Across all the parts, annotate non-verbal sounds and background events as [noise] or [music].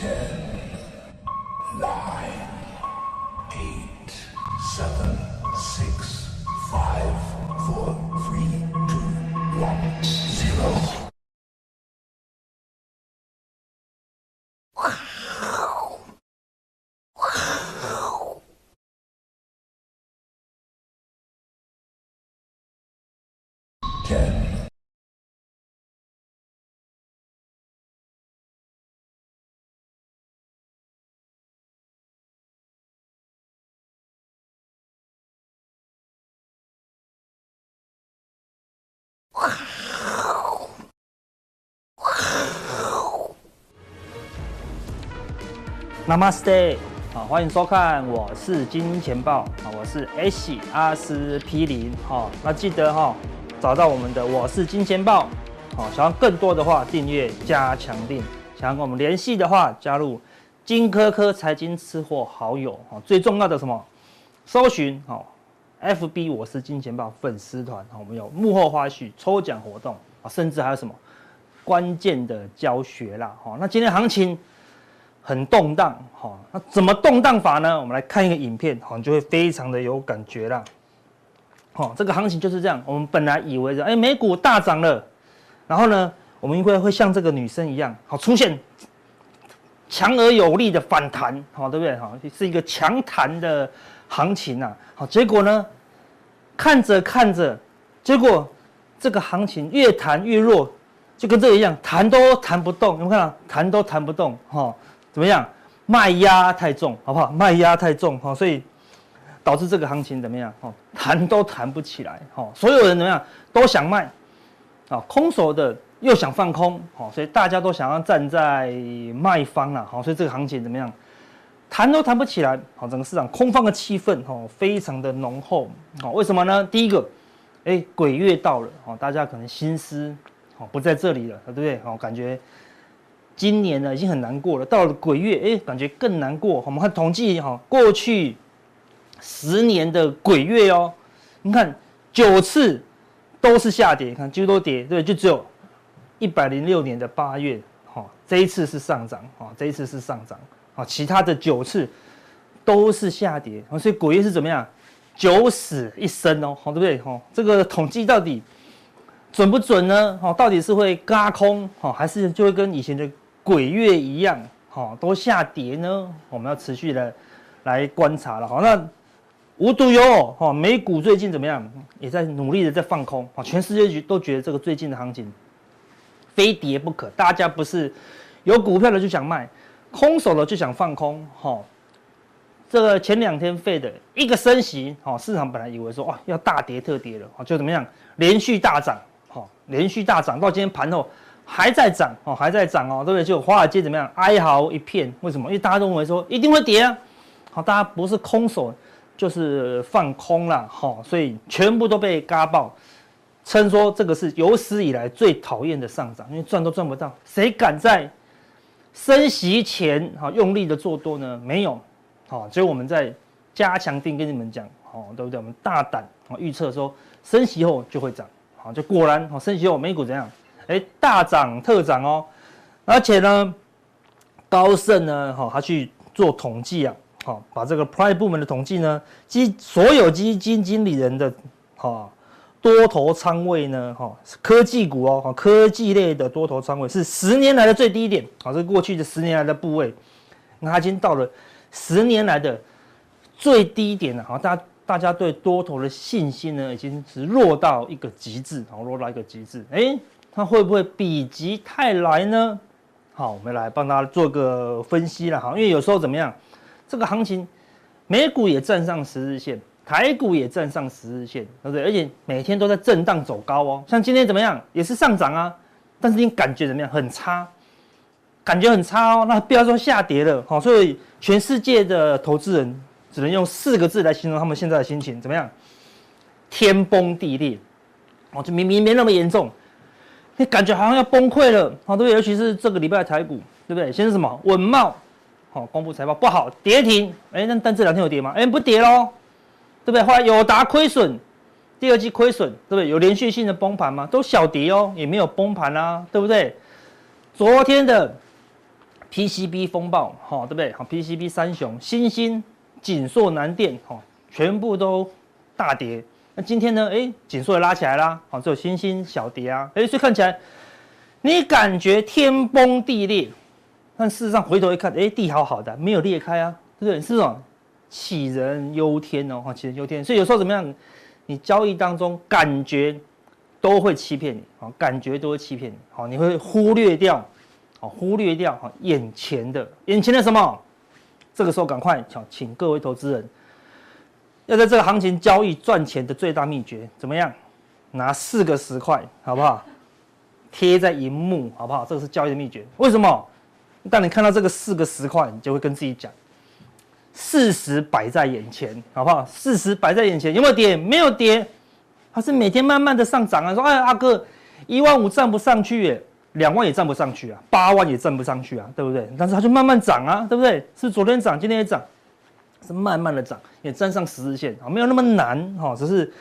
care. Namaste，好，欢迎收看，我是金钱豹，啊，我是 S 阿司匹林，好，那记得哈，找到我们的我是金钱豹，好，想要更多的话，订阅加强錠，想要跟我们联系的话，加入金科科财经吃货好友，哈，最重要的什么，搜寻好，FB 我是金钱豹粉丝团，好，我们有幕后花絮、抽奖活动啊，甚至还有什么？关键的教学啦，好，那今天行情。很动荡，哈，那怎么动荡法呢？我们来看一个影片，好，你就会非常的有感觉啦。好，这个行情就是这样。我们本来以为的，哎，美股大涨了，然后呢，我们应该会像这个女生一样，好，出现强而有力的反弹，好，对不对？好，是一个强弹的行情啊。好，结果呢，看着看着，结果这个行情越弹越弱，就跟这一样，弹都弹不动。你们看啊，弹都弹不动，哈。怎么样？卖压太重，好不好？卖压太重，哈，所以导致这个行情怎么样？哦，弹都弹不起来，哦，所有人怎么样？都想卖，啊，空手的又想放空，哦，所以大家都想要站在卖方了，哈，所以这个行情怎么样？弹都弹不起来，好，整个市场空方的气氛，哦，非常的浓厚，哦，为什么呢？第一个，哎，鬼月到了，哦，大家可能心思，哦，不在这里了，对不对？哦，感觉。今年呢已经很难过了，到了鬼月，哎，感觉更难过。我们看统计哈，过去十年的鬼月哦，你看九次都是下跌，看几乎都跌，对，就只有一百零六年的八月，哈，这一次是上涨，哈，这一次是上涨，啊，其他的九次都是下跌，所以鬼月是怎么样？九死一生哦，好，对不对？哈，这个统计到底准不准呢？哈，到底是会轧空，哈，还是就会跟以前的鬼月一样，好，都下跌呢。我们要持续的来观察了。好，那无独有偶，哈，美股最近怎么样？也在努力的在放空。啊，全世界都觉得这个最近的行情非跌不可。大家不是有股票的就想卖，空手的就想放空。哈，这个前两天费的一个升息，哈，市场本来以为说哇要大跌特跌了，就怎么样？连续大涨，哈，连续大涨到今天盘后。还在涨哦，还在涨哦，对不对？就华尔街怎么样？哀嚎一片。为什么？因为大家都认为说一定会跌啊。好，大家不是空手就是放空了，好，所以全部都被嘎爆，称说这个是有史以来最讨厌的上涨，因为赚都赚不到。谁敢在升息前哈用力的做多呢？没有，好，所以我们在加强定跟你们讲，好，对不对？我们大胆啊预测说升息后就会涨，好，就果然好，升息后美股怎样？哎，大涨特涨哦，而且呢，高盛呢，哈，他去做统计啊，好，把这个 Prime 部门的统计呢，基所有基金经理人的哈多头仓位呢，哈，科技股哦，哈科技类的多头仓位是十年来的最低点，好，这过去的十年来的部位，那它已经到了十年来的最低点了，好，大家大家对多头的信心呢，已经是弱到一个极致，好，弱到一个极致，哎。它会不会否极泰来呢？好，我们来帮大家做个分析了哈。因为有时候怎么样，这个行情，美股也站上十日线，台股也站上十日线，对不对？而且每天都在震荡走高哦。像今天怎么样，也是上涨啊，但是你感觉怎么样？很差，感觉很差哦。那不要说下跌了，好，所以全世界的投资人只能用四个字来形容他们现在的心情，怎么样？天崩地裂，哦，就明明没那么严重。你感觉好像要崩溃了，好，对不对？尤其是这个礼拜的台股，对不对？先是什么？稳懋，好，公布财报不好，跌停。哎，那但这两天有跌吗？哎，不跌喽，对不对？后来友达亏损，第二季亏损，对不对？有连续性的崩盘吗？都小跌哦，也没有崩盘啊，对不对？昨天的 PCB 风暴，哈，对不对？好，PCB 三雄，新兴、景硕、南电，哈，全部都大跌。今天呢？哎，紧缩也拉起来啦，好，只有星星小跌啊。哎，所以看起来你感觉天崩地裂，但事实上回头一看，哎，地好好的，没有裂开啊，对不对？是这种，杞人忧天哦，杞人忧天。所以有时候怎么样？你交易当中感觉都会欺骗你，好，感觉都会欺骗你，好，你会忽略掉，好，忽略掉，好，眼前的，眼前的什么？这个时候赶快，请请各位投资人，要在这个行情交易赚钱的最大秘诀怎么样？拿四个十块，好不好？贴在荧幕，好不好？这个是交易的秘诀。为什么？当你看到这个四个十块，你就会跟自己讲。事实摆在眼前，好不好？事实摆在眼前，有没有跌？没有跌，它是每天慢慢的上涨啊。说，哎，阿哥，一万五站不上去耶，两万也站不上去啊，八万也站不上去啊，对不对？但是它就慢慢涨啊，对不对？是昨天涨，今天也涨，是慢慢的涨，也站上十日线啊，没有那么难哈，只是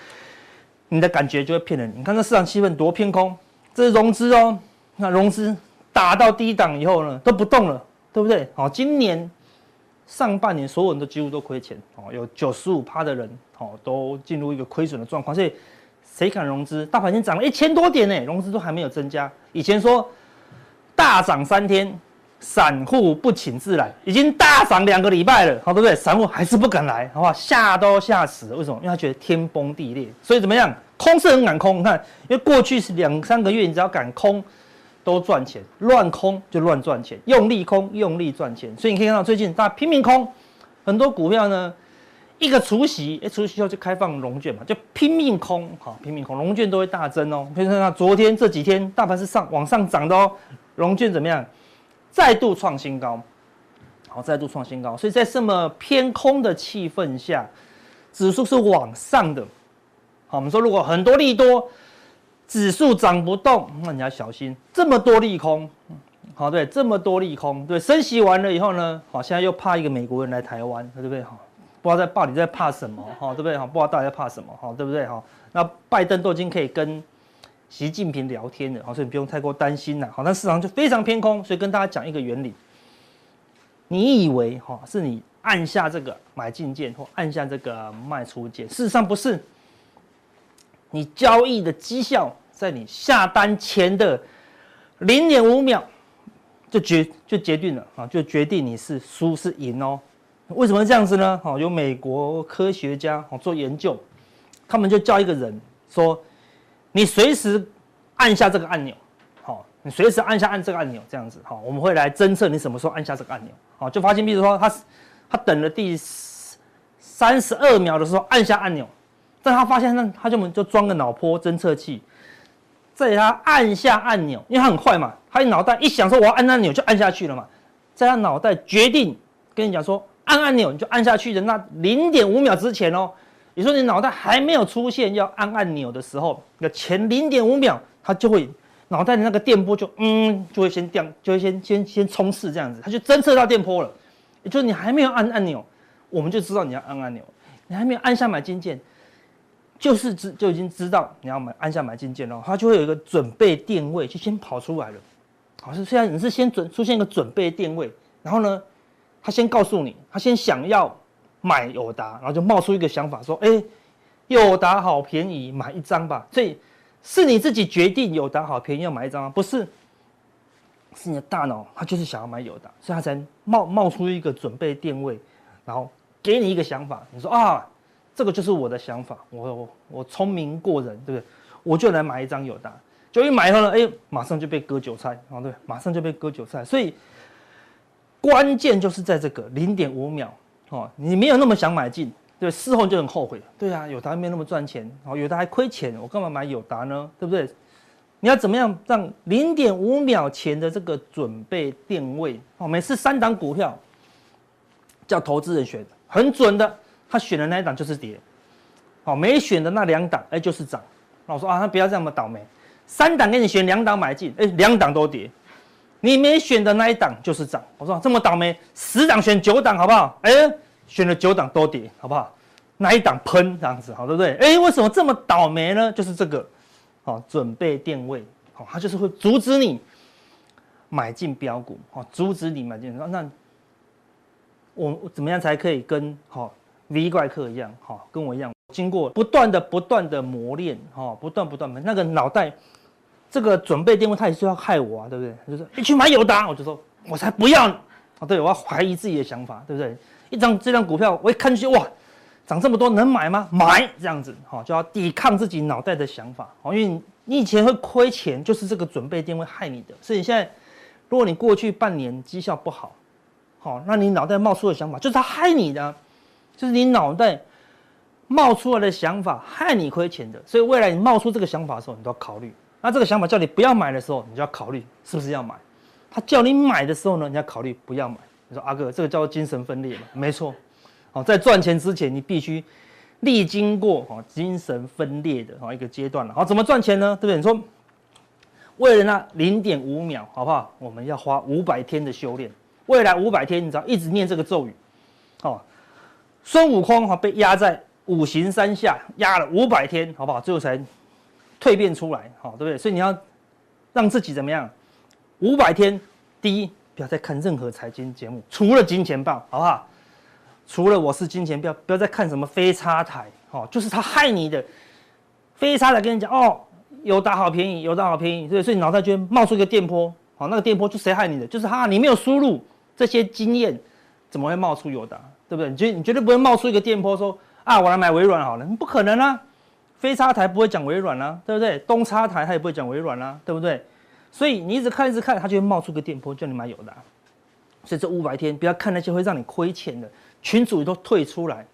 你的感觉就会骗人。你看这市场气氛多偏空，这是融资哦，那融资打到低档以后呢，都不动了，对不对？好，今年。上半年所有人都几乎都亏钱哦，有九十五趴的人哦都进入一个亏损的状况，所以谁敢融资？大盘已经涨了一千多点呢，融资都还没有增加。以前说大涨三天，散户不请自来，已经大涨两个礼拜了，好对不对？散户还是不敢来，好不好？吓都吓死了，为什么？因为他觉得天崩地裂，所以怎么样？空是很敢空，你看，因为过去是两三个月，你只要敢空。都赚钱，乱空就乱赚钱，用力空用力赚钱，所以你可以看到最近大家拼命空，很多股票呢，一个除夕，哎，除夕后就开放融券嘛，就拼命空，好，拼命空，融券都会大增哦。可以看到昨天这几天大盘是上往上涨的哦，融券怎么样？再度创新高，好，再度创新高，所以在这么偏空的气氛下，指数是往上的，好，我们说如果很多利多。指数涨不动，那你要小心。这么多利空，好对，这么多利空，对，升息完了以后呢，好，现在又怕一个美国人来台湾，对不对？好，不知道在到底在怕什么，好，对不对？好，不知道到底在怕什么，好，对不对？好，那拜登都已经可以跟习近平聊天的，好，所以你不用太过担心了，好，那市场就非常偏空，所以跟大家讲一个原理，你以为哈是你按下这个买进键或按下这个卖出键，事实上不是。你交易的绩效，在你下单前的零点五秒就决就决定了啊，就决定你是输是赢哦。为什么这样子呢？好，有美国科学家好做研究，他们就叫一个人说，你随时按下这个按钮，好，你随时按下按这个按钮，这样子好，我们会来侦测你什么时候按下这个按钮，好，就发现，比如说他他等了第三十二秒的时候按下按钮。但他发现，那他就就装个脑波侦测器，在他按下按钮，因为他很快嘛，他脑袋一想说我要按按钮就按下去了嘛，在他脑袋决定跟你讲说按按钮你就按下去的那零点五秒之前哦，你说你脑袋还没有出现要按按钮的时候，那前零点五秒它就会脑袋的那个电波就嗯就会先掉，就会先先先冲刺这样子，它就侦测到电波了，也就是你还没有按按钮，我们就知道你要按按钮，你还没有按下买进键。就是知就已经知道你要买按下买进键了，它就会有一个准备电位就先跑出来了。好，是现在你是先准出现一个准备电位，然后呢，他先告诉你，他先想要买友达，然后就冒出一个想法说，哎、欸，友达好便宜，买一张吧。所以是你自己决定友达好便宜要买一张吗？不是，是你的大脑，他就是想要买友达，所以他才冒冒出一个准备电位，然后给你一个想法，你说啊。这个就是我的想法，我我我聪明过人，对不对？我就来买一张友达，就一买以后呢，哎，马上就被割韭菜，啊，对，马上就被割韭菜。所以关键就是在这个零点五秒，哦，你没有那么想买进，对，事后就很后悔，对啊，友达没那么赚钱，哦，友达还亏钱，我干嘛买友达呢？对不对？你要怎么样让零点五秒前的这个准备定位，哦，每次三档股票叫投资人选，很准的。他选的那一档就是跌，好，没选的那两档，哎，就是涨。那我说啊，他不要这么倒霉，三档给你选两档买进，哎，两档都跌，你没选的那一档就是涨。我说这么倒霉，十档选九档好不好？哎，选了九档都跌，好不好？那一档喷这样子，好对不对？哎，为什么这么倒霉呢？就是这个，好，准备电位，好，它就是会阻止你买进标股，哦，阻止你买进。那我怎么样才可以跟好 V 怪客一样，好跟我一样，经过不断的不断的磨练，哈，不断不断的，那个脑袋这个准备电话，他也是要害我啊，对不对？就是你去买友达，我就说我才不要，哦，对，我要怀疑自己的想法，对不对？一张这张股票，我一看就哇，涨这么多，能买吗？买这样子，哈，就要抵抗自己脑袋的想法，哦，因为你以前会亏钱，就是这个准备电话害你的，所以你现在。如果你过去半年绩效不好，好，那你脑袋冒出的想法就是他害你的，就是你脑袋冒出来的想法害你亏钱的。所以未来你冒出这个想法的时候，你都要考虑。那这个想法叫你不要买的时候，你就要考虑是不是要买。他叫你买的时候呢，你要考虑不要买。你说阿哥，这个叫做精神分裂嘛？没错。好，在赚钱之前，你必须历经过哈精神分裂的哈一个阶段了。好，怎么赚钱呢？对不对？你说。为了那零点五秒，好不好？我们要花五百天的修炼。未来五百天，你知道一直念这个咒语，哦，孙悟空哈被压在五行山下压了五百天，好不好？最后才蜕变出来，好，对不对？所以你要让自己怎么样？五百天，第一，不要再看任何财经节目，除了金钱报，好不好？除了我是金钱，不要不要再看什么非差台，哦，就是他害你的非差台，跟你讲哦。友达好便宜，友达好便宜，所以所以你脑袋就冒出一个电波，好，那个电波就谁害你的？就是哈，你没有输入这些经验，怎么会冒出友达？对不对？你绝你绝对不会冒出一个电波说啊，我来买微软好了，不可能啊，非插台不会讲微软啊，对不对？东插台他也不会讲微软啊，对不对？所以你一直看一直看，它就会冒出个电波叫你买友达。所以这五百天不要看那些会让你亏钱的群主都退出来，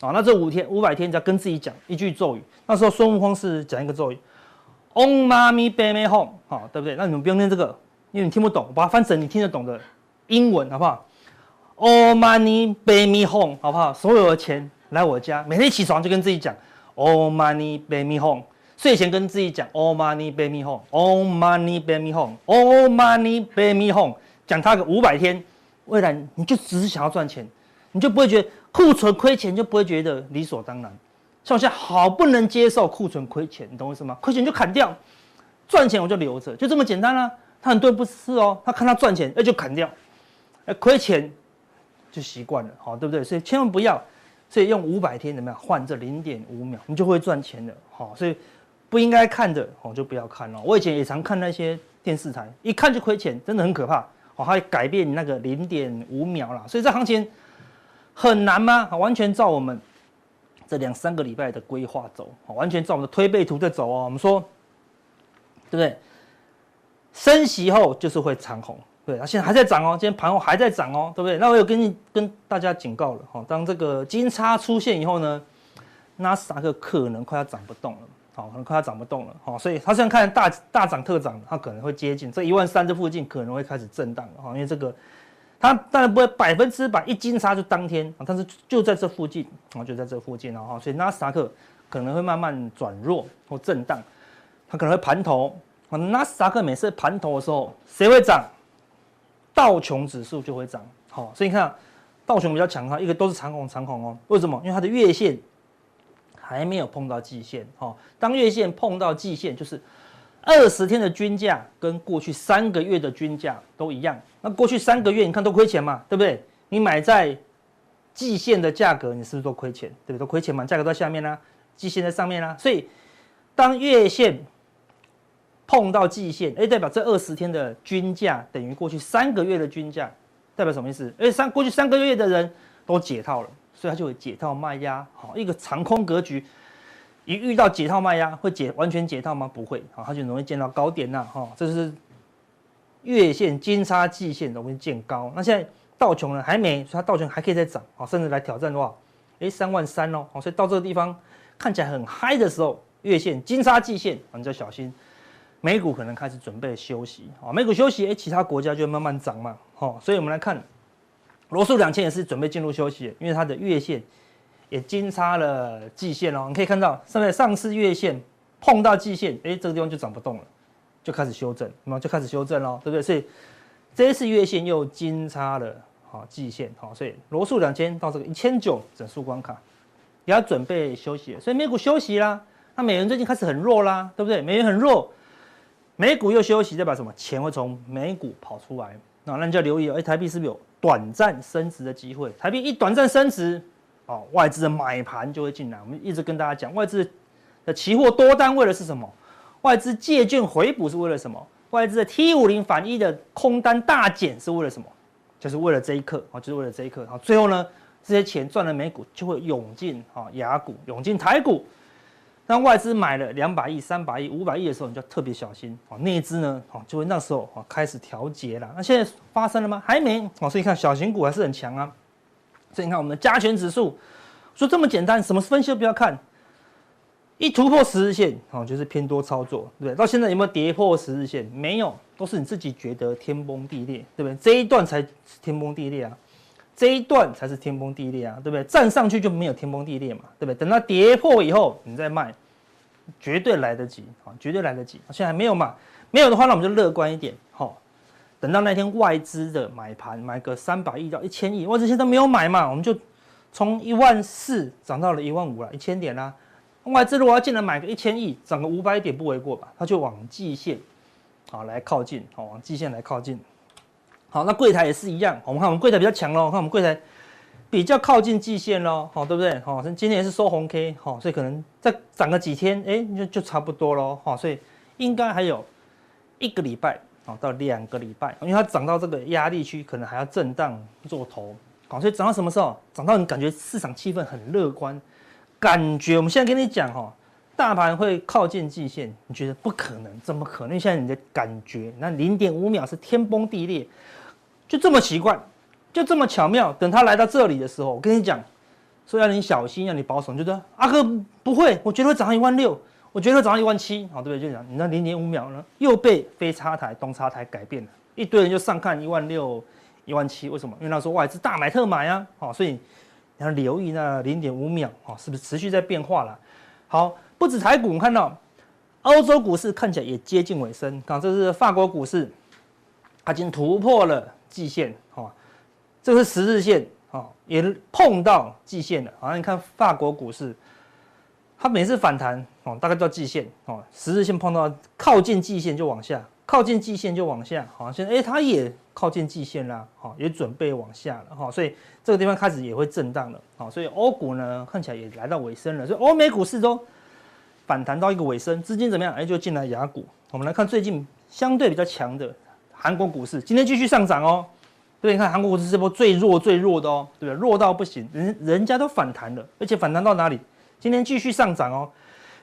啊，那这五天五百天只要跟自己讲一句咒语，那时候孙悟空是讲一个咒语。Om mani padme hum，好，对不对？那你们不用念这个，因为你听不懂，我把它翻成你听得懂的英文，好不好？Om mani padme hum，好不好？所有的钱来我家，每天起床就跟自己讲 Om mani padme hum，睡前跟自己讲 Om mani padme hum，Om mani padme hum，Om mani padme hum，讲它个五百天，未来你就只是想要赚钱，你就不会觉得库存亏钱，就不会觉得理所当然。像我现在好不能接受库存亏钱，你懂我意思吗？亏钱就砍掉，赚钱我就留着，就这么简单啦、啊。他很多不是哦，他看他赚钱，那就砍掉，哎，亏钱就习惯了，好，对不对？所以千万不要，所以用五百天怎么样换这零点五秒，你就会赚钱的，好，所以不应该看的，哦，就不要看了。我以前也常看那些电视台，一看就亏钱，真的很可怕，哦，它改变那个零点五秒啦。所以这行情很难吗？完全照我们。这两三个礼拜的规划走，完全照我们的推背图在走哦。我们说，对不对？升息后就是会长红，对，它现在还在涨哦，今天盘后还在涨哦，对不对？那我有跟你跟大家警告了哈，当这个金叉出现以后呢，纳斯达克可能快要涨不动了，好，可能快要涨不动了，好，所以它现在看大大涨特涨，它可能会接近这一万三这附近，可能会开始震荡了哈，因为这个。它当然不会百分之百一金叉就当天啊，但是就在这附近啊，就在这附近了哈，所以纳斯达克可能会慢慢转弱或震荡，它可能会盘头啊。纳斯达克每次盘头的时候，谁会涨？道琼指数就会涨，好，所以你看道琼比较强哈，一个都是长红长红哦。为什么？因为它的月线还没有碰到季线，哈，当月线碰到季线就是。二十天的均价跟过去三个月的均价都一样，那过去三个月你看都亏钱嘛，对不对？你买在季线的价格，你是不是都亏钱？对不对？都亏钱嘛，价格在下面啦，季线在上面啦。所以当月线碰到季线，哎，代表这二十天的均价等于过去三个月的均价，代表什么意思？哎，三过去三个月的人都解套了，所以他就会解套卖压，好，一个长空格局。一遇到解套卖压，会解完全解套吗？不会，好，它就容易见到高点呐，哈，这是月线金叉季线容易见高。那现在道琼呢还没，所以它道琼还可以再涨，好，甚至来挑战的话，哎，三万三哦，好，所以到这个地方看起来很嗨的时候，月线金叉季线，你就要小心，美股可能开始准备休息，啊，美股休息，哎，其他国家就慢慢涨嘛，好，所以我们来看罗素两千也是准备进入休息，因为它的月线。也金叉了季线哦，你可以看到上面上次月线碰到季线，哎，这个地方就涨不动了，就开始修正，那么就开始修正喽，对不对？所以这一次月线又金叉了好季线，好，所以罗素两千到这个一千九整数关卡，也要准备休息，所以美股休息啦。那美元最近开始很弱啦，对不对？美元很弱，美股又休息，代表什么？钱会从美股跑出来。那那你就要留意哦，哎，台币是不是有短暂升值的机会？台币一短暂升值，哦，外资的买盘就会进来。我们一直跟大家讲，外资的期货多单为的是什么？外资借券回补是为了什么？外资的 T 五零反一的空单大减是为了什么？就是为了这一刻啊，就是为了这一刻。好，最后呢，这些钱赚了美股就会涌进啊雅股，涌进台股。当外资买了两百亿、三百亿、五百亿的时候，你就要特别小心啊。内资呢，啊，就会那时候啊开始调节了。那现在发生了吗？还没啊。所以你看小型股还是很强啊。所以你看我们的加权指数，说这么简单，什么分析都不要看。一突破十日线，哦，就是偏多操作，对不对？到现在有没有跌破十日线？没有，都是你自己觉得天崩地裂，对不对？这一段才天崩地裂啊，这一段才是天崩地裂啊，对不对？站上去就没有天崩地裂嘛，对不对？等到跌破以后，你再卖，绝对来得及啊，绝对来得及。现在还没有嘛？没有的话，那我们就乐观一点，好，等到那天外资的买盘买个三百亿到一千亿，外资现在都没有买嘛，我们就从一万四涨到了一万五了，一千点啦。外资如果要进来买个一千亿，涨个五百点不为过吧？他就往季线，好来靠近，好往季线来靠近。好，那柜台也是一样，我们看我们柜台比较强喽，看我们柜台比较靠近季线喽，好对不对？好，今天也是收红 K，好，所以可能再涨个几天，哎，就就差不多喽，好，所以应该还有一个礼拜，好到两个礼拜，因为它涨到这个压力区，可能还要震荡做头，好，所以涨到什么时候？涨到你感觉市场气氛很乐观。感觉我们现在跟你讲哈，大盘会靠近季线，你觉得不可能？怎么可能？现在你的感觉，那零点五秒是天崩地裂，就这么奇怪，就这么巧妙。等他来到这里的时候，我跟你讲，说要你小心，要你保守，你觉得阿哥不会，我觉得会涨到一万六，我觉得会涨到一万七，好对不对？就讲你那零点五秒呢，又被非差台、东差台改变了，一堆人就上看一万六、一万七，为什么？因为那时候外资大买特买啊，好，所以你。要留意那零点五秒啊，是不是持续在变化了？好，不止台股，我们看到欧洲股市看起来也接近尾声。刚，这是法国股市，它已经突破了季线，哈，这是十日线，哈，也碰到季线了。好像，你看法国股市，它每次反弹，哦，大概到季线，哦，十日线碰到靠近季线就往下。靠近季线就往下，好，现在哎，它也靠近季线啦，好，也准备往下了，哈，所以这个地方开始也会震荡了，好，所以欧股呢看起来也来到尾声了，所以欧美股市都反弹到一个尾声，资金怎么样？哎，就进来亚股。我们来看最近相对比较强的韩国股市，今天继续上涨哦，对，你看韩国股市这波最弱最弱的哦，对不对？弱到不行，人人家都反弹了，而且反弹到哪里？今天继续上涨哦。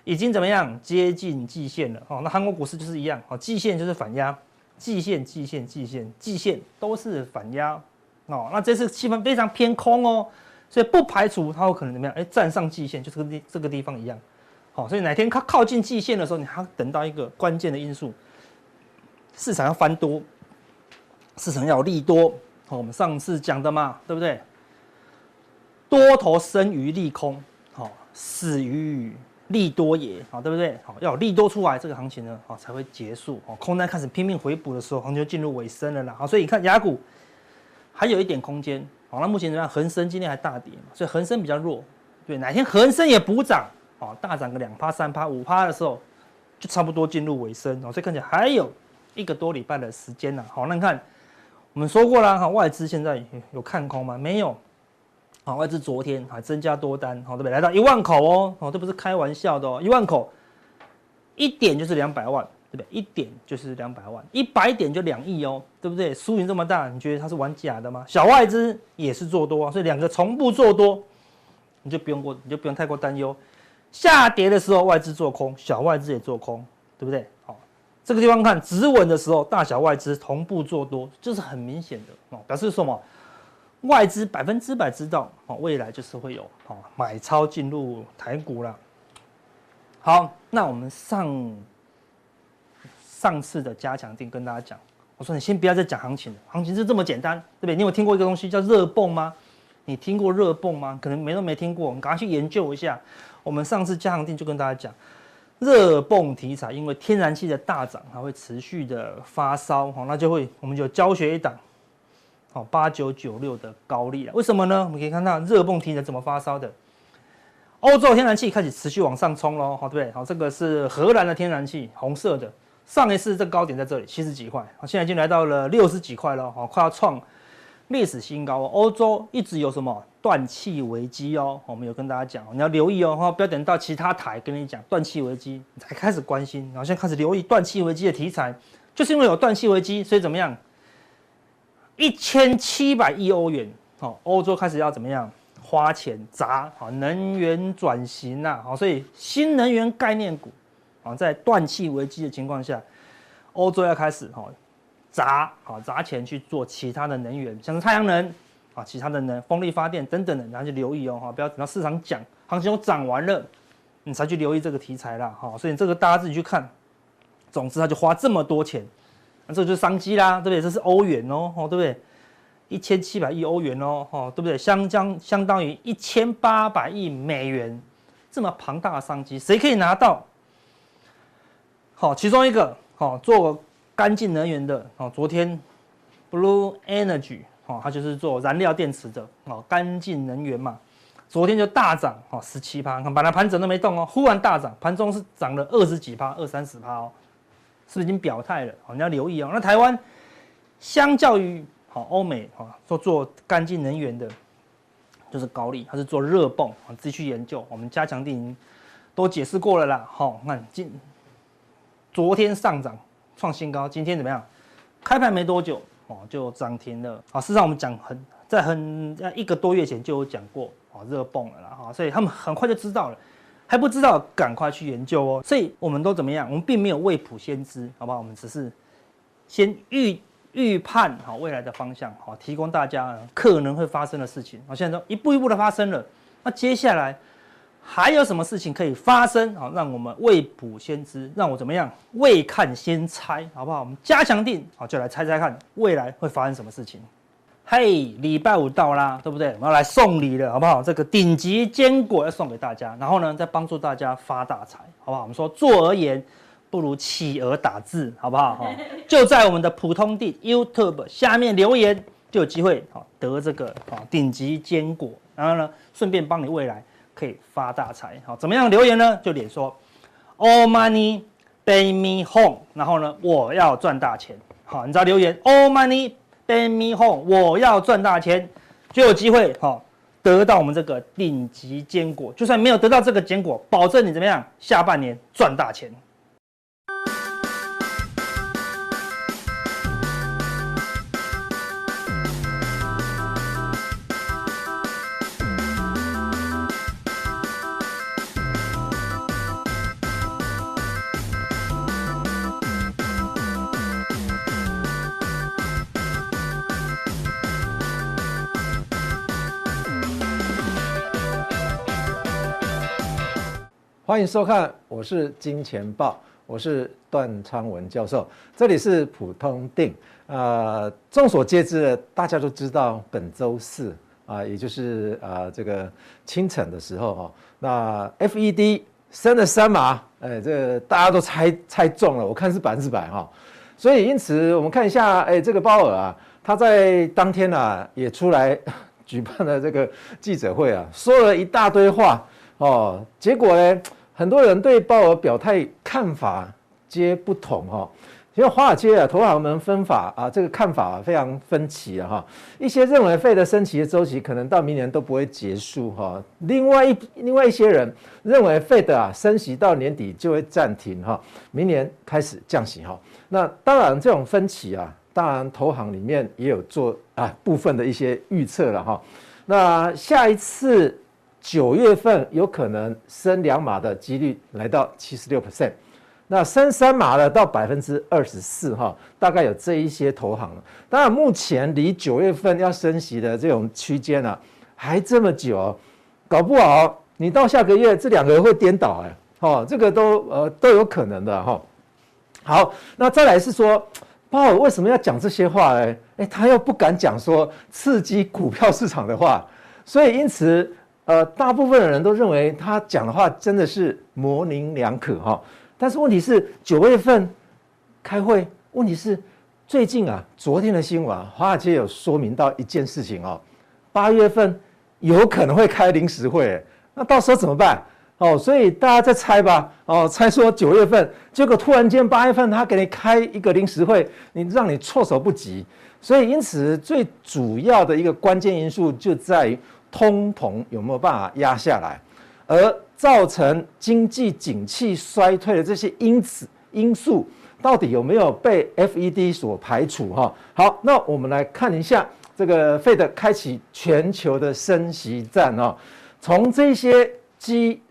已经怎么样接近季线了？哦，那韩国股市就是一样，哦，季线就是反压，季线、季线、季线、季线都是反压，哦，那这次气氛非常偏空哦，所以不排除它有可能怎么样？哎，站上季线，就是跟这个地方一样，好，所以哪天它靠近季线的时候，你还要等到一个关键的因素，市场要翻多，市场要利多，我们上次讲的嘛，对不对？多头生于利空，好，死于。利多也好，对不对？好，要有利多出来，这个行情呢，好才会结束。哦，空单开始拼命回补的时候，行情就进入尾声了啦。好，所以你看雅股还有一点空间。好，那目前怎么样？恒生今天还大跌嘛，所以恒生比较弱。对，哪天恒生也补涨，哦，大涨个两趴、三趴、五趴的时候，就差不多进入尾声。哦，所以看起来还有一个多礼拜的时间呢。好，那你看我们说过了，哈，外资现在有看空吗？没有。好，外资昨天还增加多单，好对不对？来到一万口哦，哦，这不是开玩笑的哦，一万口，一点就是两百万，对不对？一点就是两百万，一百点就两亿哦，对不对？输赢这么大，你觉得他是玩假的吗？小外资也是做多啊，所以两个从不做多，你就不用过，你就不用太过担忧。下跌的时候外资做空，小外资也做空，对不对？这个地方看止稳的时候，大小外资同步做多，这是很明显的哦，表示什么？外资百分之百知道，哦，未来就是会有哦买超进入台股了。好，那我们上上次的加强定跟大家讲，我说你先不要再讲行情了，行情是这么简单，对不对？你有听过一个东西叫热泵吗？你听过热泵吗？可能没都没听过，你赶快去研究一下。我们上次加强定就跟大家讲，热泵题材因为天然气的大涨，还会持续的发烧，好，那就会我们就教学一档。好，八九九六的高利了，为什么呢？我们可以看到热泵题材怎么发烧的。欧洲天然气开始持续往上冲喽，好对不对？好，这个是荷兰的天然气，红色的，上一次这个高点在这里七十几块，好现在已经来到了六十几块了，哈，快要创历史新高。欧洲一直有什么断气危机哦，我们有跟大家讲，你要留意哦，哈，不要等到其他台跟你讲断气危机，你才开始关心，然后现在开始留意断气危机的题材，就是因为有断气危机，所以怎么样？一千七百亿欧元，哦，欧洲开始要怎么样花钱砸，好，能源转型呐，好，所以新能源概念股。啊，在断气危机的情况下，欧洲要开始哈砸啊砸钱去做其他的能源，像是太阳能啊，其他的能风力发电等等的，然后就留意哦哈，不要等到市场讲行情都涨完了，你才去留意这个题材啦哈。所以这个大家自己去看。总之，他就花这么多钱，那这就是商机啦，对不对？这是欧元哦，哦，对不对？一千七百亿欧元哦，哦，对不对？相将相当于一千八百亿美元，这么庞大的商机，谁可以拿到？好，其中一个好做干净能源的，哦，昨天 Blue Energy 哦，它就是做燃料电池的，哦，干净能源嘛，昨天就大涨，哦，十七趴，看本来盘整都没动哦，忽然大涨，盘中是涨了二十几趴，二三十趴哦，是不是已经表态了？好，你要留意哦。那台湾相较于好欧美，哈，做做干净能源的，就是高力，它是做热泵，啊，自己去研究，我们加强錠都解释过了啦，好，那今。昨天上涨创新高，今天怎么样？开盘没多久哦，就涨停了。啊，事实上我们讲很在很一个多月前就有讲过啊，热泵了啦哈，所以他们很快就知道了，还不知道赶快去研究哦。所以我们都怎么样？我们并没有未卜先知，好不好？我们只是先预预判好未来的方向，好提供大家可能会发生的事情。好，现在都一步一步的发生了，那接下来。还有什么事情可以发生？好，让我们未卜先知，让我怎么样？未看先猜，好不好？我们加强定，好，就来猜猜看未来会发生什么事情。嘿，礼拜五到啦，对不对？我们要来送礼了，好不好？这个顶级坚果要送给大家，然后呢，再帮助大家发大财，好不好？我们说坐而言不如起而打字，好不好？就在我们的普通地 YouTube 下面留言，就有机会好得这个啊顶级坚果，然后呢，顺便帮你未来。可以发大财，好，怎么样留言呢？就点说，All money bring me home，然后呢，我要赚大钱，好，你只要留言，All money bring me home，我要赚大钱，就有机会，好，得到我们这个顶级坚果，就算没有得到这个坚果，保证你怎么样，下半年赚大钱。欢迎收看，我是金钱豹，我是段昌文教授，这里是普通定。呃，众所皆知的，大家都知道，本周四啊，也就是啊这个清晨的时候哈，那 FED 升了三码，哎，这大家都猜猜中了，我看是百分之百哈。所以因此我们看一下，哎，这个鲍尔啊，他在当天啊也出来 [laughs] 举办了这个记者会啊，说了一大堆话哦，结果呢？很多人对鲍尔表态看法皆不同哈，因为华尔街啊，投行们分法啊，这个看法非常分歧啊哈。一些认为费德升息的周期可能到明年都不会结束哈，另外一另外一些人认为费德啊升息到年底就会暂停哈，明年开始降息哈。那当然这种分歧啊，当然投行里面也有做啊部分的一些预测了哈。那下一次。九月份有可能升两码的几率来到七十六 percent，那升三码的到百分之二十四哈，大概有这一些投行。当然，目前离九月份要升息的这种区间呢，还这么久，搞不好你到下个月这两个人会颠倒哎，哦，这个都呃都有可能的哈。好，那再来是说，鲍尔为什么要讲这些话哎？哎，他又不敢讲说刺激股票市场的话，所以因此。呃，大部分的人都认为他讲的话真的是模棱两可哈，但是问题是九月份开会，问题是最近啊，昨天的新闻，华尔街有说明到一件事情哦，八月份有可能会开临时会，那到时候怎么办？哦，所以大家在猜吧，哦，猜说九月份，结果突然间八月份他给你开一个临时会，你让你措手不及。所以因此最主要的一个关键因素就在于通膨有没有办法压下来，而造成经济景气衰退的这些因子因素到底有没有被 FED 所排除？哈，好，那我们来看一下这个 Fed 开启全球的升息战哦，从这些基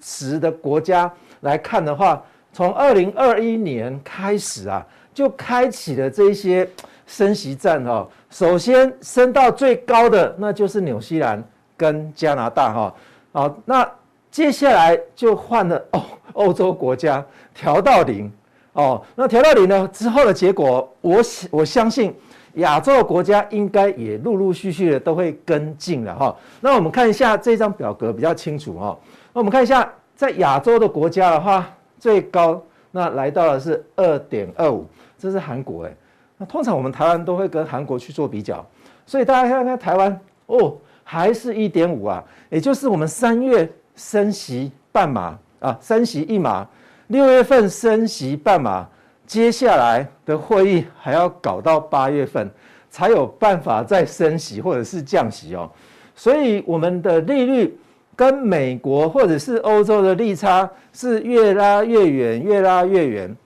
石的国家来看的话，从二零二一年开始啊，就开启了这些升息战哈。首先升到最高的那就是纽西兰跟加拿大哈。好，那接下来就换了欧欧洲国家调到零哦。那调到零呢之后的结果，我我相信亚洲的国家应该也陆陆续续的都会跟进了哈。那我们看一下这张表格比较清楚哈。那我们看一下，在亚洲的国家的话，最高那来到的是二点二五，这是韩国哎。那通常我们台湾都会跟韩国去做比较，所以大家看看台湾哦，还是一点五啊，也就是我们三月升息半码啊，升息一码，六月份升息半码，接下来的会议还要搞到八月份才有办法再升息或者是降息哦，所以我们的利率。跟美国或者是欧洲的利差是越拉越远，越拉越远。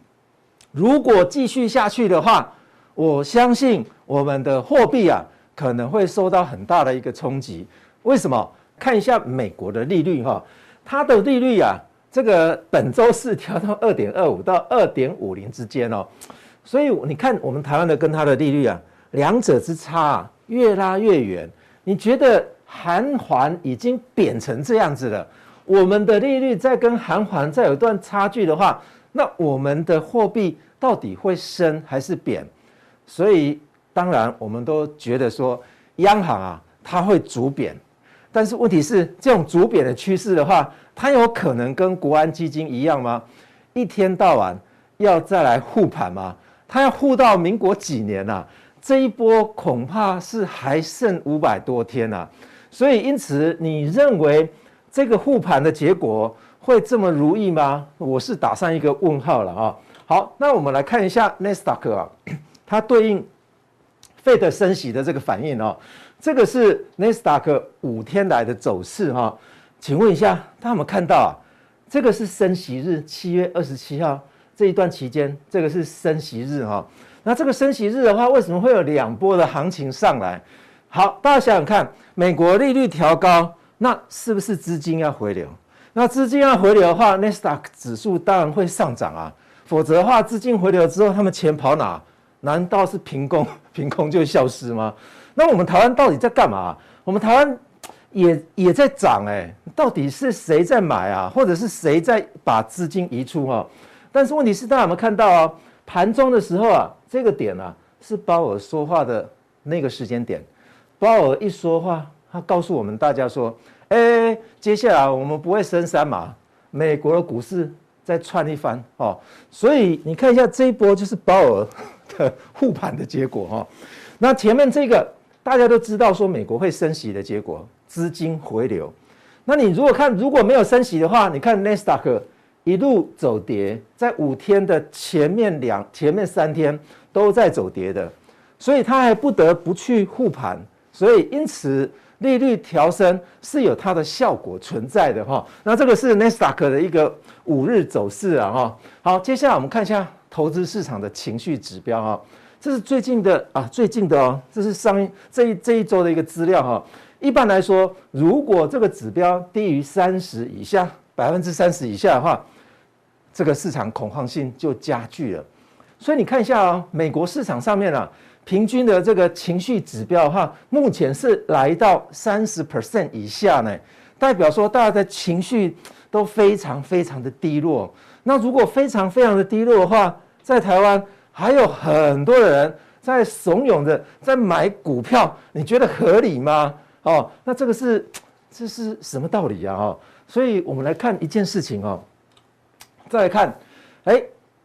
如果继续下去的话，我相信我们的货币啊可能会受到很大的一个冲击。为什么？看一下美国的利率哈，它的利率啊，这个本周四调到二点二五到二点五零之间哦。所以你看我们台湾的跟它的利率啊，两者之差越拉越远。你觉得？韩环已经贬成这样子了，我们的利率再跟韩环再有一段差距的话，那我们的货币到底会升还是贬？所以当然我们都觉得说，央行啊它会逐贬，但是问题是这种逐贬的趋势的话，它有可能跟国安基金一样吗？一天到晚要再来护盘吗？它要护到民国几年啊？这一波恐怕是还剩五百多天啊。所以，因此，你认为这个护盘的结果会这么如意吗？我是打上一个问号了啊。好，那我们来看一下纳斯达克啊，它对应费德升息的这个反应哦。这个是纳斯达克五天来的走势哈。请问一下，大家有没有看到啊？这个是升息日，七月二十七号这一段期间，这个是升息日哈。那这个升息日的话，为什么会有两波的行情上来？好，大家想想看，美国利率调高，那是不是资金要回流？那资金要回流的话，纳斯达克指数当然会上涨啊。否则的话，资金回流之后，他们钱跑哪？难道是凭空凭空就消失吗？那我们台湾到底在干嘛？我们台湾也也在涨哎，到底是谁在买啊？或者是谁在把资金移出啊？但是问题是，大家有没有看到啊？盘中的时候啊，这个点啊，是鲍尔说话的那个时间点。鲍尔一说话，他告诉我们大家说：“哎，接下来我们不会升三码，美国的股市再窜一番哦。”所以你看一下这一波就是鲍尔的护盘的结果哈。那前面这个大家都知道说美国会升息的结果，资金回流。那你如果看如果没有升息的话，你看纳斯达克一路走跌，在五天的前面两前面三天都在走跌的，所以他还不得不去护盘。所以，因此利率调升是有它的效果存在的哈。那这个是纳斯达克的一个五日走势啊哈。好，接下来我们看一下投资市场的情绪指标哈。这是最近的啊，最近的哦，这是上一这一这一周的一个资料哈。一般来说，如果这个指标低于三十以下，百分之三十以下的话，这个市场恐慌性就加剧了。所以你看一下哦，美国市场上面啊。平均的这个情绪指标哈，目前是来到三十 percent 以下呢，代表说大家的情绪都非常非常的低落。那如果非常非常的低落的话，在台湾还有很多的人在怂恿着在买股票，你觉得合理吗？哦，那这个是这是什么道理啊？哦，所以我们来看一件事情哦，再来看，哎。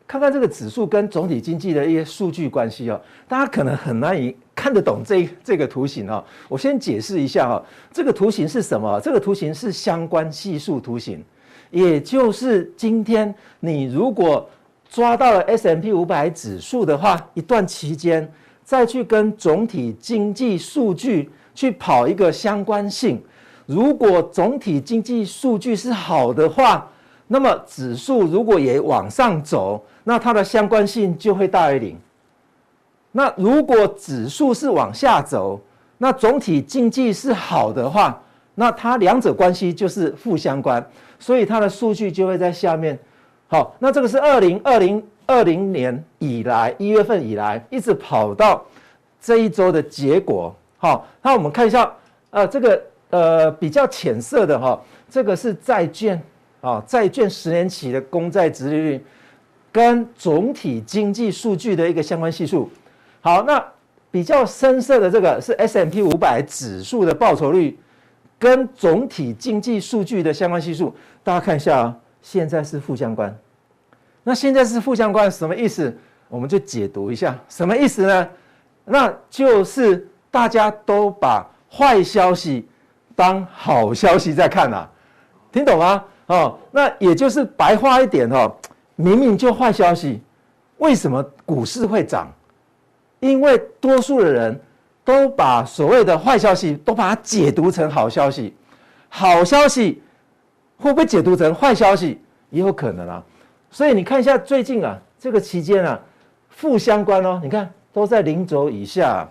看看这个指数跟总体经济的一些数据关系哦，大家可能很难以看得懂这这个图形哦。我先解释一下哈，这个图形是什么？这个图形是相关系数图形。也就是今天你如果抓到了 S M P 五百指数的话，一段期间再去跟总体经济数据去跑一个相关性，如果总体经济数据是好的话，那么指数如果也往上走，那它的相关性就会大于零。那如果指数是往下走，那总体经济是好的话，那它两者关系就是负相关，所以它的数据就会在下面。好，那这个是二零二零二零年以来一月份以来一直跑到这一周的结果。好，那我们看一下，呃，这个呃比较浅色的哈，这个是债券啊，债券十年期的公债殖利率跟总体经济数据的一个相关系数。好，那比较深色的这个是 S M P 五百指数的报酬率跟总体经济数据的相关系数，大家看一下啊，现在是负相关。那现在是负相关什么意思？我们就解读一下，什么意思呢？那就是大家都把坏消息当好消息在看呐，听懂吗？哦，那也就是白话一点哦，明明就坏消息，为什么股市会涨？因为多数的人都把所谓的坏消息都把它解读成好消息，好消息会不会解读成坏消息？也有可能啊。所以你看一下最近啊，这个期间啊，负相关哦，你看都在零轴以下，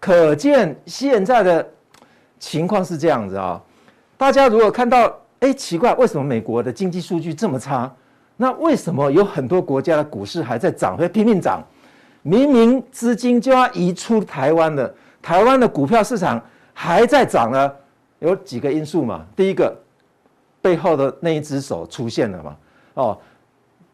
可见现在的情况是这样子啊。大家如果看到，哎，奇怪，为什么美国的经济数据这么差？那为什么有很多国家的股市还在涨，会拼命涨？明明资金就要移出台湾了，台湾的股票市场还在涨呢，有几个因素嘛？第一个，背后的那一只手出现了嘛？哦，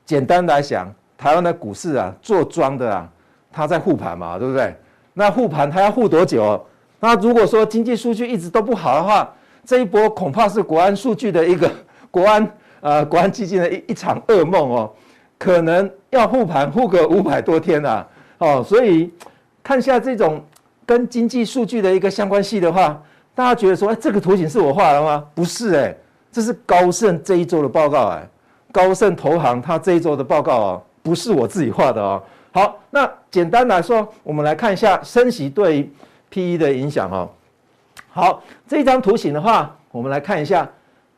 简单来讲，台湾的股市啊，做庄的啊，他在护盘嘛，对不对？那护盘他要护多久？那如果说经济数据一直都不好的话，这一波恐怕是国安数据的一个 [laughs] 国安呃国安基金的一一场噩梦哦，可能要护盘护个五百多天啊。哦，所以看下这种跟经济数据的一个相关系的话，大家觉得说，哎，这个图形是我画的吗？不是，哎，这是高盛这一周的报告，哎，高盛投行他这一周的报告哦，不是我自己画的哦。好，那简单来说，我们来看一下升息对 PE 的影响哦。好，这张图形的话，我们来看一下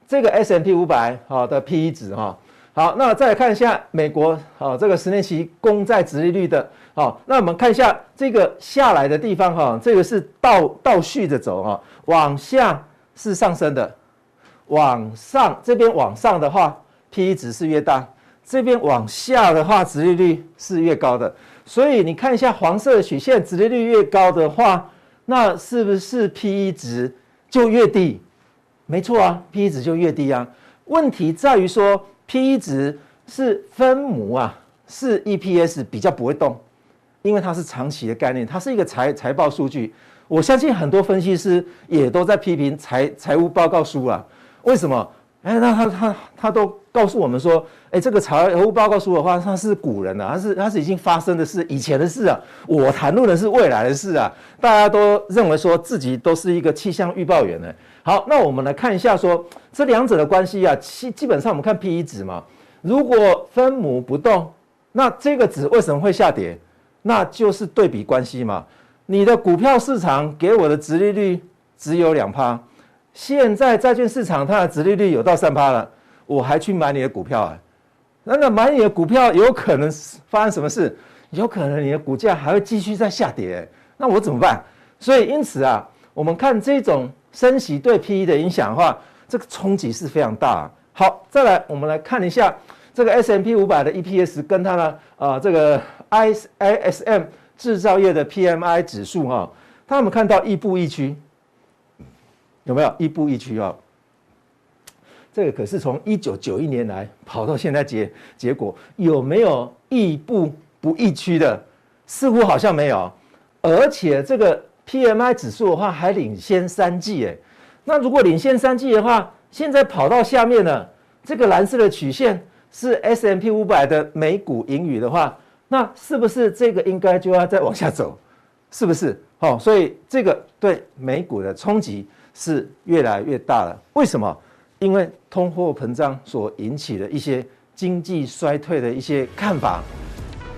这个 S&P 五百好的 PE 值哈。好，那再来看一下美国啊，这个十年期公债殖利率的。好，那我们看一下这个下来的地方哈，这个是倒倒序的走哈，往下是上升的，往上这边往上的话，PE 值是越大，这边往下的话，殖利率是越高的。所以你看一下黄色的曲线，殖利率越高的话，那是不是 PE 值就越低？没错啊，PE 值就越低啊。问题在于说，PE 值是分母啊，是 EPS 比较不会动。因为它是长期的概念，它是一个财财报数据。我相信很多分析师也都在批评财财务报告书啊。为什么？哎，那他他他都告诉我们说，哎，这个财务报告书的话，它是古人的，它是它是已经发生的事，以前的事啊。我谈论的是未来的事啊。大家都认为说自己都是一个气象预报员呢。好，那我们来看一下说这两者的关系啊。基基本上我们看 PE 值嘛，如果分母不动，那这个值为什么会下跌？那就是对比关系嘛，你的股票市场给我的殖利率只有两趴，现在债券市场它的殖利率有到三趴了，我还去买你的股票啊？那那买你的股票有可能发生什么事？有可能你的股价还会继续在下跌，那我怎么办？所以因此啊，我们看这种升息对 PE 的影响的话，这个冲击是非常大。好，再来我们来看一下这个 S M P 五百的 EPS 跟它的啊、这个。I S M 制造业的 P M I 指数哈，他们看到亦步亦趋，有没有亦步亦趋啊？这个可是从一九九一年来跑到现在结结果有没有亦步不亦趋的？似乎好像没有，而且这个 P M I 指数的话还领先三季诶。那如果领先三季的话，现在跑到下面了，这个蓝色的曲线是 S M P 五百的美股盈余的话。那是不是这个应该就要再往下走？是不是？好，所以这个对美股的冲击是越来越大了。为什么？因为通货膨胀所引起的一些经济衰退的一些看法，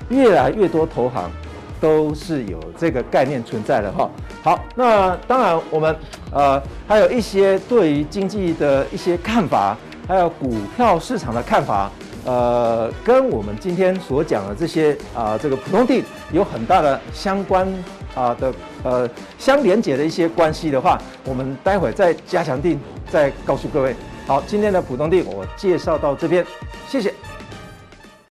越来越多投行都是有这个概念存在的哈。好，那当然我们呃还有一些对于经济的一些看法，还有股票市场的看法，呃，跟我们今天所讲的这些啊、这个普通錠有很大的相关啊、的呃相连接的一些关系的话，我们待会再加强定再告诉各位。好，今天的浦东地我介绍到这边，谢谢。